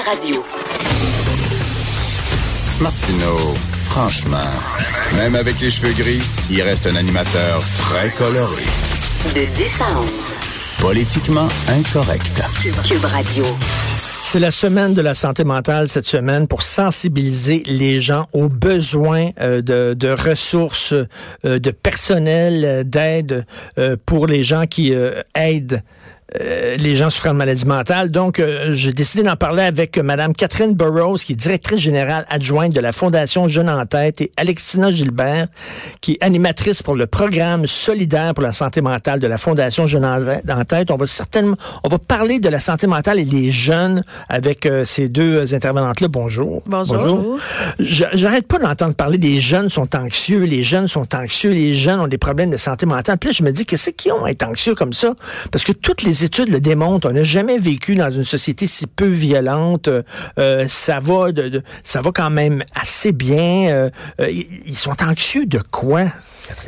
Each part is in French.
Radio. Martineau, franchement, même avec les cheveux gris, il reste un animateur très coloré. De 10 à 11. Politiquement incorrect. Cube Radio. C'est la semaine de la santé mentale cette semaine pour sensibiliser les gens aux besoins euh, de, de, ressources, euh, de personnel, euh, d'aide pour les gens qui aident euh, les gens souffrant de maladies mentales. Donc, euh, j'ai décidé d'en parler avec euh, Mme Catherine Burroughs, qui est directrice générale adjointe de la Fondation Jeune en tête, et Alexina Gilbert, qui est animatrice pour le programme solidaire pour la santé mentale de la Fondation Jeune en tête. On va certainement, on va parler de la santé mentale et les jeunes avec ces deux intervenantes-là. Bonjour. Bonjour. Bonjour. J'arrête pas d'entendre parler des jeunes sont anxieux, les jeunes sont anxieux, les jeunes ont des problèmes de santé mentale. Puis là, je me dis, qu'est-ce qu'ils ont à être anxieux comme ça? Parce que toutes les études le démontrent. On n'a jamais vécu dans une société si peu violente. Euh, ça va, ça va quand même assez bien. Euh, euh, ils sont anxieux de quoi?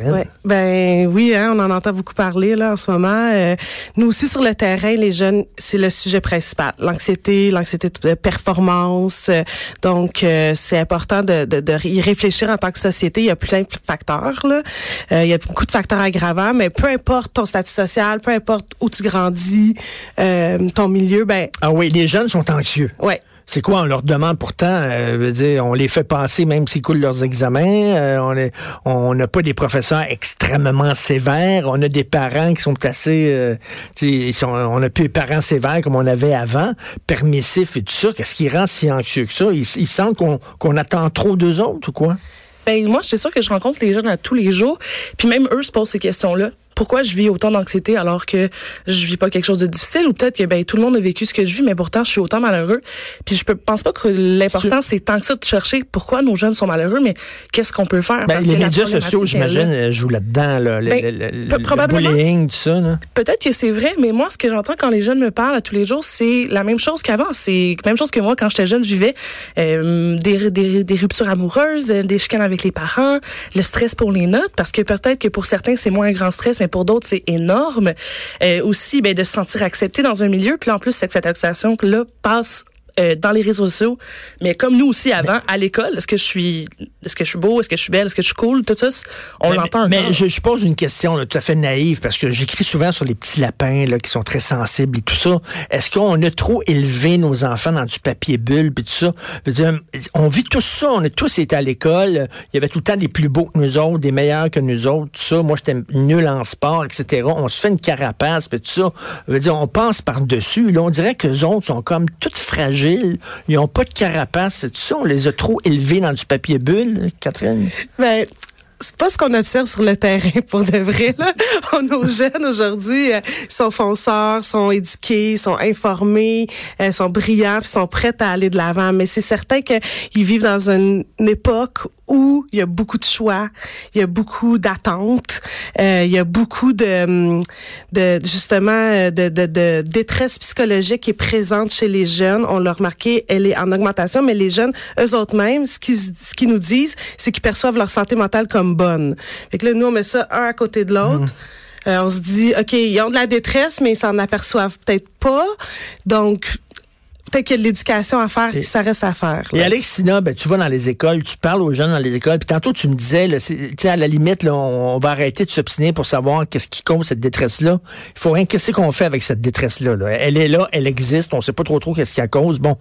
Ouais. Ben oui, hein, on en entend beaucoup parler là en ce moment. nous aussi sur le terrain, les jeunes, c'est le sujet principal. L'anxiété, l'anxiété de performance. donc c'est important de, de, de, y réfléchir en tant que société. Il y a plein de facteurs là. il y a beaucoup de facteurs aggravants, mais peu importe ton statut social, peu importe où tu grandis, euh, ton milieu, ben. Ah oui, les jeunes sont anxieux. Ouais. C'est quoi on leur demande pourtant euh, on les fait passer même s'ils coulent leurs examens euh, on n'a pas des professeurs extrêmement sévères on a des parents qui sont assez euh, ils sont, on n'a plus des parents sévères comme on avait avant permissifs et tout ça. Qu'est-ce qui rend si anxieux que ça? Ils, sentent qu'on attend trop d'eux autres ou quoi? Ben moi c'est sûr que je rencontre les jeunes à tous les jours puis même eux se posent ces questions là pourquoi je vis autant d'anxiété alors que je vis pas quelque chose de difficile ou peut-être que ben tout le monde a vécu ce que je vis mais pourtant je suis autant malheureux. Puis je peux, pense pas que l'important c'est tant que ça de chercher pourquoi nos jeunes sont malheureux mais qu'est-ce qu'on peut faire? Ben, les médias sociaux j'imagine jouent là-dedans là, ben, le, probablement, bullying tout ça peut-être que c'est vrai mais moi ce que j'entends quand les jeunes me parlent à tous les jours c'est la même chose qu'avant. C'est la même chose que moi quand j'étais jeune je vivais euh, des, des, des ruptures amoureuses euh, des chicanes avec les parents le stress pour les notes parce que peut-être que pour certains c'est moins un grand stress mais pour d'autres, c'est énorme. Euh, aussi, ben, de se sentir accepté dans un milieu. Puis en plus, cette acceptation-là passe euh, dans les réseaux sociaux, mais comme nous aussi avant, à l'école, est-ce que je suis, est-ce que je suis beau, est-ce que je suis belle, est-ce que je suis cool, tout ça, on l'entend. Mais, je, je, pose une question tout à fait naïve parce que j'écris souvent sur les petits lapins là, qui sont très sensibles et tout ça. Est-ce qu'on a trop élevé nos enfants dans du papier bulle et tout ça? Je veux dire, On vit tout ça, on a tous été à l'école. Il y avait tout le temps des plus beaux que nous autres, des meilleurs que nous autres, tout ça. Moi, j'étais nul en sport, etc. On se fait une carapace, puis tout ça. Je veux dire, on passe par dessus. Là, on dirait que les autres sont comme toutes fragiles ils n'ont pas de carapace. C'est ça, on les a trop élevés dans du papier bulle, Catherine? Ben, c'est pas ce qu'on observe sur le terrain pour de vrai. Là. Nos jeunes aujourd'hui euh, sont fonceurs, sont éduqués, sont informés, euh, sont brillants, sont prêts à aller de l'avant. Mais c'est certain qu'ils vivent dans une, époque où il y a beaucoup de choix, il y a beaucoup d'attentes, euh, il y a beaucoup de, de justement de, de, de, détresse psychologique qui est présente chez les jeunes. On l'a remarqué, elle est en augmentation, mais les jeunes, eux autres mêmes, ce qu'ils ce qu'ils nous disent, c'est qu'ils perçoivent leur santé mentale comme bonne. Fait que là, nous, on met ça un à côté de l'autre. Mhm. Euh, on se dit, OK, ils ont de la détresse, mais ils s'en aperçoivent peut-être pas. Donc, peut-être qu'il y a de l'éducation à faire, ça reste à faire. Et Alexina, ben, tu vas dans les écoles, tu parles aux jeunes dans les écoles, puis tantôt tu me disais, là, à la limite, là, on, va arrêter de s'obstiner pour savoir qu'est-ce qui cause cette détresse-là. Il faut rien, qu'est-ce qu'on fait avec cette détresse-là? Là? Elle est là, elle existe, on sait pas trop trop qu'est-ce qui la cause. Bon,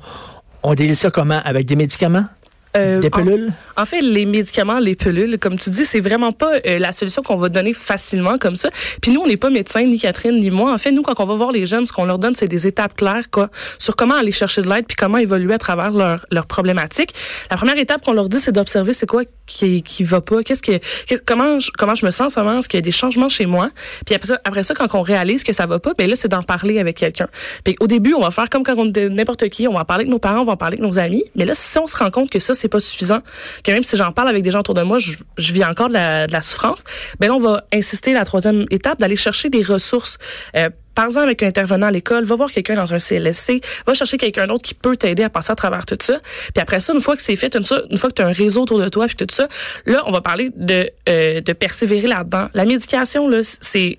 on délit ça comment? Avec des médicaments? Euh, des pilules? En, fait, les médicaments, les pilules, comme tu dis, c'est vraiment pas euh, la solution qu'on va donner facilement comme ça. Puis nous, on n'est pas médecins, ni Catherine, ni moi. En fait, nous, quand on va voir les jeunes, ce qu'on leur donne, c'est des étapes claires quoi, sur comment aller chercher de l'aide puis comment évoluer à travers leurs leur problématiques. La première étape qu'on leur dit, c'est d'observer c'est quoi qui qui va pas, qu'est-ce que comment je, comment je me sens en est-ce qu'il y a des changements chez moi? Puis après ça, après ça quand on réalise que ça va pas, ben là c'est d'en parler avec quelqu'un. Puis au début, on va faire comme quand on n'importe qui, on va parler avec nos parents, on va parler avec nos amis. Mais là, si on se rend compte que ça c'est pas suffisant, que même si j'en parle avec des gens autour de moi, je, vis encore de la, souffrance, ben là on va insister la troisième étape d'aller chercher des ressources. Euh, par avec un intervenant à l'école, va voir quelqu'un dans un CLSC, va chercher quelqu'un d'autre qui peut t'aider à passer à travers tout ça. Puis après ça, une fois que c'est fait, une, fois que tu as un réseau autour de toi puis tout ça, là, on va parler de, euh, de persévérer là-dedans. La médication, là, c'est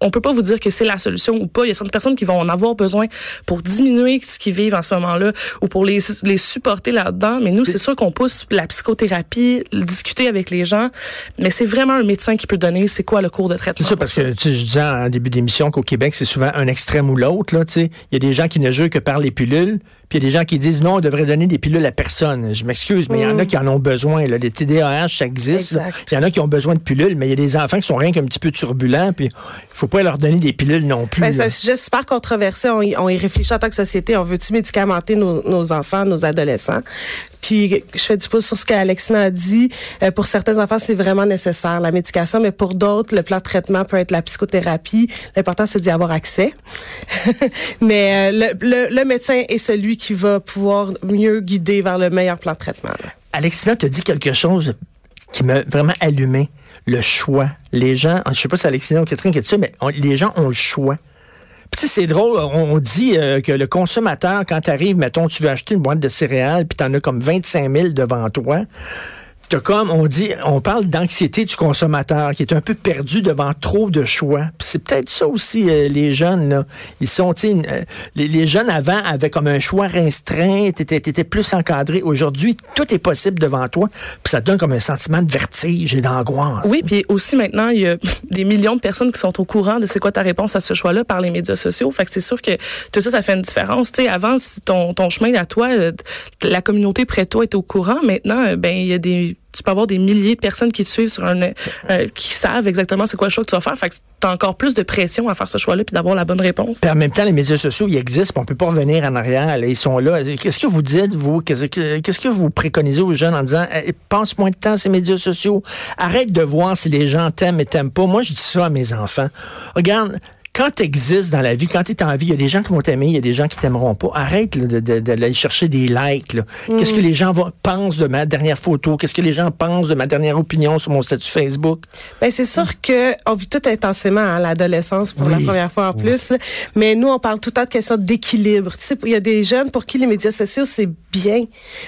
on peut pas vous dire que c'est la solution ou pas. Il y a certaines personnes qui vont en avoir besoin pour diminuer ce qu'ils vivent en ce moment-là ou pour les, les supporter là-dedans. Mais nous, c'est sûr qu'on pousse la psychothérapie, discuter avec les gens, mais c'est vraiment un médecin qui peut donner c'est quoi le cours de traitement. C'est ça, parce que tu je disais en début d'émission qu'au Québec, c'est souvent un extrême ou l'autre. Là, tu sais. Il y a des gens qui ne jouent que par les pilules, puis il y a des gens qui disent non, on devrait donner des pilules à personne. Je m'excuse, mais il y en a qui en ont besoin. Là. Les TDAH, ça existe. Il y en a qui ont besoin de pilules, mais il y a des enfants qui sont rien qu'un petit peu turbulents, puis faut pas leur donner des pilules non plus. Ben, c'est un sujet super controversé. On y, on y réfléchit en tant que société. On veut-tu médicamenter nos, nos enfants, nos adolescents? Puis, je fais du pouce sur ce qu'Alexina a dit. Euh, pour certains enfants, c'est vraiment nécessaire, la médication, mais pour d'autres, le plan de traitement peut être la psychothérapie. L'important, c'est d'y avoir accès. mais euh, le, le, le médecin est celui qui va pouvoir mieux guider vers le meilleur plan de traitement. là. Alexina te dit quelque chose qui m'a vraiment allumé. Le choix. Les gens, je sais pas si Alexina ou Catherine qui dit ça, mais les gens ont le choix. Tu sais, c'est drôle, on, on dit euh, que le consommateur, quand tu arrives, mettons, tu veux acheter une boîte de céréales, puis tu en as comme 25 000 devant toi, T'as comme, on dit, on parle d'anxiété du consommateur qui est un peu perdu devant trop de choix. C'est peut-être ça aussi, euh, les jeunes, là. Ils sont, euh, les, les jeunes avant avaient comme un choix restreint, t'étais, étais plus encadré. Aujourd'hui, tout est possible devant toi, puis ça te donne comme un sentiment de vertige et d'angoisse. Oui, puis aussi maintenant, il y a des millions de personnes qui sont au courant de c'est quoi ta réponse à ce choix-là par les médias sociaux. Fait que c'est sûr que tout ça, ça fait une différence. Tu sais, avant, ton, ton chemin à toi, euh, la communauté près de toi est au courant. Maintenant, euh, ben, il y a des tu peux avoir des milliers de personnes qui te suivent sur un, euh, qui savent exactement c'est quoi le choix que tu vas faire. Fait que t'as encore plus de pression à faire ce choix-là puis d'avoir la bonne réponse. Puis en même temps, les médias sociaux, ils existent, on peut pas revenir en arrière. ils sont là. Qu'est-ce que vous dites, vous? Qu'est-ce que, vous préconisez aux jeunes en disant, Eh, passe moins de temps ces médias sociaux. Arrête de voir si les gens t'aiment et t'aiment pas. Moi, je dis ça à mes enfants. Regarde, quand tu existes dans la vie, quand tu es en vie, il y a des gens qui vont t'aimer, il y a des gens qui t'aimeront pas. Arrête là, de- de- d'aller chercher des likes. Qu'est-ce que les gens vont, pensent de ma dernière photo? Qu'est-ce que les gens pensent de ma dernière opinion sur mon statut Facebook? Ben c'est sûr que on vit tout intensément à l'adolescence pour la première fois en plus. là. Mais nous, on parle tout le temps de question d'équilibre. Tu sais, il y a des jeunes pour qui les médias sociaux c'est bien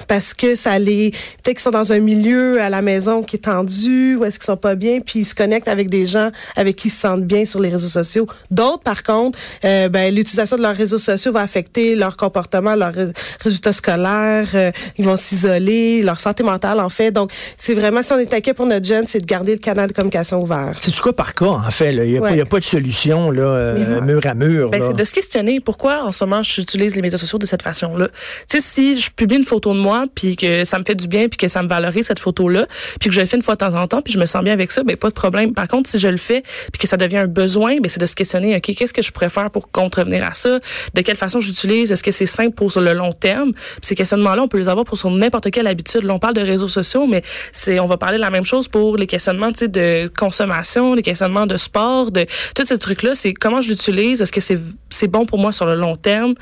parce que ça les peut-être qu'ils sont dans un milieu à la maison qui est tendu ou est-ce qu'ils sont pas bien, puis ils se connectent avec des gens avec qui ils se sentent bien sur les réseaux sociaux. D'autres, par contre, euh, ben l'utilisation de leurs réseaux sociaux va affecter leur comportement, leurs rés- résultats scolaires. euh, ils vont s'isoler, leur santé mentale en fait. Donc c'est vraiment si on est inquiet pour notre jeune, c'est de garder le canal de communication ouvert. C'est du cas par cas, en fait. là. Il n'y a, pas- Ouais. il y a pas de solution là, euh, mur à mur. Ben, c'est de se questionner pourquoi en ce moment j'utilise les médias sociaux de cette façon-là. Tu sais, si je publie une photo de moi puis que ça me fait du bien puis que ça me valorise cette photo-là, puis que je le fais une fois de temps en temps puis je me sens bien avec ça, ben pas de problème. Par contre, si je le fais puis que ça devient un besoin, ben c'est de se questionner, ok, qu'est-ce que je pourrais faire pour contrevenir à ça? De quelle façon j'utilise? Est-ce que c'est simple pour sur le long terme? Puis ces questionnements-là, on peut les avoir pour sur n'importe quelle habitude. Là, on parle de réseaux sociaux, mais c'est on va parler de la même chose pour les questionnements, tu sais, de consommation, les questionnements de sport, de tous ces trucs-là. C'est comment je l'utilise? Est-ce que c'est c'est bon pour moi sur le long terme?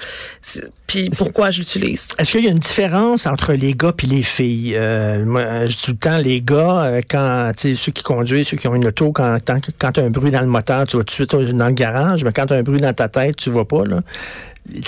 Puis pourquoi je l'utilise? Est-ce qu'il y a une différence entre les gars et les filles? Euh, moi, je dis tout le temps, les gars, euh, quand tu sais, ceux qui conduisent, ceux qui ont une auto, quand, quand tu as un bruit dans le moteur, tu vas tout de suite dans le garage, mais quand tu as un bruit dans ta tête, tu vois pas. Là.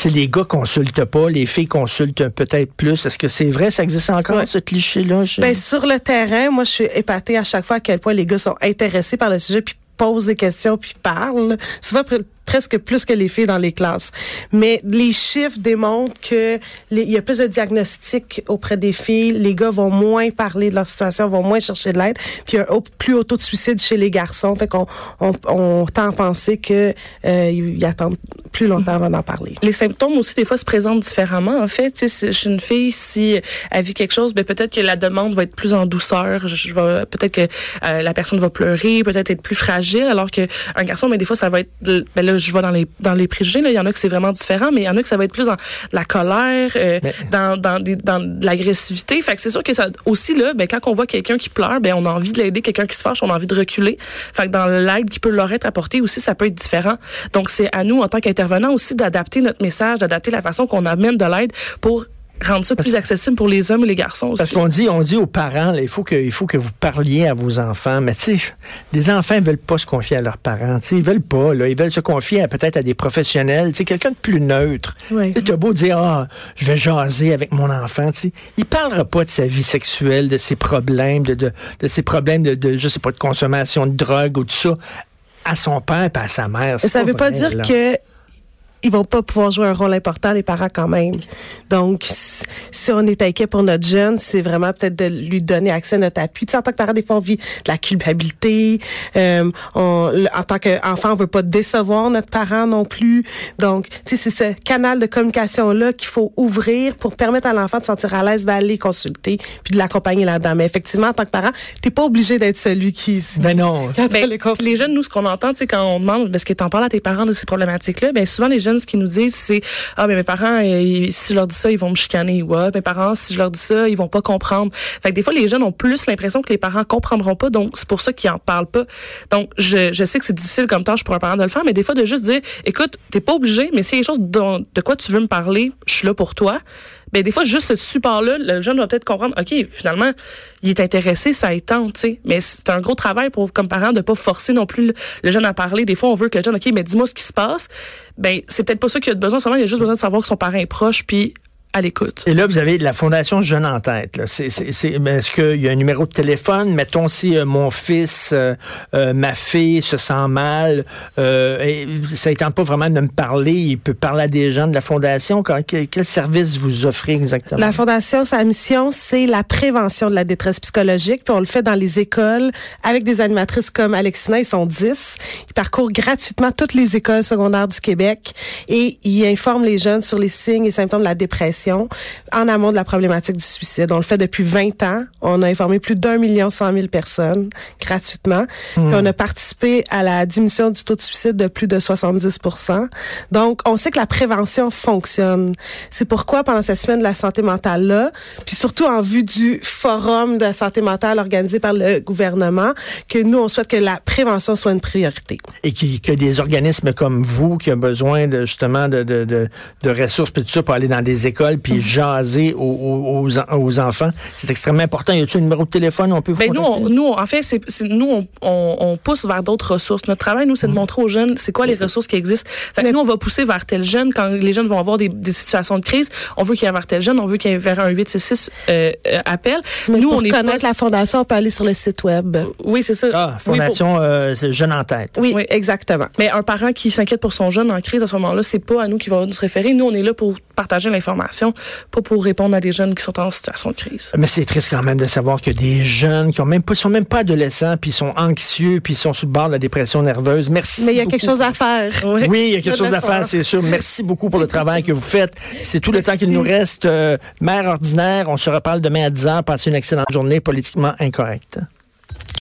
Les gars consultent pas, les filles consultent peut-être plus. Est-ce que c'est vrai, ça existe encore, Ouais. ce cliché-là? Ben, sur le terrain, moi, je suis épatée à chaque fois à quel point les gars sont intéressés par le sujet, puis posent des questions, puis parlent. Souvent, presque plus que les filles dans les classes. Mais les chiffres démontrent que les- il y a plus de diagnostics auprès des filles. Les gars vont moins parler de leur situation, vont moins chercher de l'aide. Puis il y a plus haut taux de suicide chez les garçons. Fait qu'on on, on tend à penser que euh, ils attendent plus longtemps avant d'en parler. les symptômes aussi des fois se présentent différemment en fait si- chez une fille si elle vit quelque chose ben peut-être que la demande va être plus en douceur je, je peut-être que euh, la personne va pleurer peut-être être plus fragile alors que un garçon mais des fois ça va être ben là je vais dans les dans les préjugés là il y en a que c'est vraiment différent mais il y en a que ça va être plus dans la colère euh, Mais- dans dans des, dans de l'agressivité. Fait que c'est sûr que ça aussi là ben quand on voit quelqu'un qui pleure ben on a envie de l'aider quelqu'un qui se fâche on a envie de reculer. Fait que dans l'aide qui peut leur être apportée aussi ça peut être différent. Donc c'est à nous en tant qu'intervenants aussi d'adapter notre message d'adapter la façon qu'on amène de l'aide pour rendre ça plus accessible pour les hommes et les garçons aussi. Parce qu'on dit, on dit aux parents, là, il faut que, il faut que vous parliez à vos enfants. Mais tu sais, les enfants veulent pas se confier à leurs parents. Tu sais, ils veulent pas. Là, ils veulent se confier à peut-être à des professionnels. Tu sais, quelqu'un de plus neutre. Oui. Tu as beau dire, ah, je vais jaser avec mon enfant. Tu sais, il parlera pas de sa vie sexuelle, de ses problèmes, de, de, de ses problèmes de, de, je sais pas, de consommation de drogue ou tout ça à son père et à sa mère. Ça veut pas vrai, dire là. que ils vont pas pouvoir jouer un rôle important, les parents quand même. Donc, si si on est inquiet pour notre jeune, c'est vraiment peut-être de lui donner accès à notre appui. Tu sais, en tant que parent, des fois, on vit de la culpabilité. Euh, on, en tant qu'enfant, on veut pas décevoir notre parent non plus. Donc, tu sais, c'est ce canal de communication-là qu'il faut ouvrir pour permettre à l'enfant de se sentir à l'aise d'aller consulter puis de l'accompagner là-dedans. Mais effectivement, en tant que parent, t'es pas obligé d'être celui qui... Ben non. qui Ben, les les jeunes, nous, ce qu'on entend, tu sais, quand on demande, parce que t'en parles à tes parents de ces problématiques-là, ben souvent les jeunes, ce qu'ils nous disent, c'est ah mais mes parents, euh, ils- si je leur dis ça, ils vont me chicaner. ou mes parents, si je leur dis ça, ils vont pas comprendre. Fait des fois, les jeunes ont plus l'impression que les parents comprendront pas, donc c'est pour ça qu'ils en parlent pas. Donc je, je sais que c'est difficile comme tâche pour un parent de le faire, mais des fois de juste dire, écoute, t'es pas obligé, mais a des choses dont- de quoi tu veux me parler, je suis là pour toi. Ben des fois juste ce support-là, le jeune va peut-être comprendre, ok, finalement, il est intéressé, ça étend, tu sais. Mais c'est un gros travail pour comme parent de pas forcer non plus le, jeune à parler. Des fois, on veut que le jeune, ok, mais dis-moi ce qui se passe. Ben c'est peut-être pas ça qu'il a besoin. Seulement, il a juste besoin de savoir que son parent est proche, puis à l'écoute. Et là, vous avez la Fondation Jeune en tête. là. C'est, c'est, c'est- est-ce qu'il y a un numéro de téléphone? Mettons si euh, mon fils, euh, euh, ma fille se sent mal, euh, et ça ne tente pas vraiment de me parler, il peut parler à des gens de la Fondation. Quand- quel, quel service vous offrez exactement? La Fondation, sa mission, c'est la prévention de la détresse psychologique. Puis on le fait dans les écoles avec des animatrices comme Alexina, ils sont 10. Ils parcourent gratuitement toutes les écoles secondaires du Québec et ils informent les jeunes sur les signes et symptômes de la dépression en amont de la problématique du suicide. On le fait depuis 20 ans. On a informé plus d'un million cent mille personnes gratuitement. Puis on a participé à la diminution du taux de suicide de plus de 70 Donc, on sait que la prévention fonctionne. C'est pourquoi, pendant cette semaine de la santé mentale-là, puis surtout en vue du forum de la santé mentale organisé par le gouvernement, que nous, on souhaite que la prévention soit une priorité. Et que des organismes comme vous qui ont besoin de justement de, de, de, de ressources puis tout ça pour aller dans des écoles puis jaser aux, aux, aux en- aux enfants, c'est extrêmement important. Y a-t-il un numéro de téléphone? On peut vous Ben nous, on, nous, en fait, c'est nous, on, on, on pousse vers d'autres ressources. Notre travail, nous, c'est de montrer aux jeunes c'est quoi les ressources qui existent. Fait que nous, on va pousser vers tel jeune quand les jeunes vont avoir des, des situations de crise. On veut qu'il y ait vers tel jeune, on veut qu'il y ait vers un 866 euh, euh, appel. Mais nous, pour on est connaître pas- la fondation, on peut aller sur le site web. Oui, c'est ça. Ah, Oui, pour- Fondation euh, c'est Jeune en tête. Oui, Oui. exactement. Mais un parent qui s'inquiète pour son jeune en crise à ce moment-là, c'est pas à nous qui va nous référer. Nous, on est là pour partager l'information, pas pour répondre à des jeunes qui sont en situation de crise. Mais c'est triste quand même de savoir que des jeunes qui ont même pas, sont même pas adolescents, puis sont anxieux, puis sont sous le bord de la dépression nerveuse. Merci. Mais il y a beaucoup. quelque chose à faire. Oui. Oui, il y a quelque chose à faire, c'est sûr. Merci beaucoup pour le travail que vous faites. C'est tout le temps qu'il nous reste. Euh, Mère ordinaire, on se reparle demain à 10h. Passez une excellente journée politiquement incorrecte.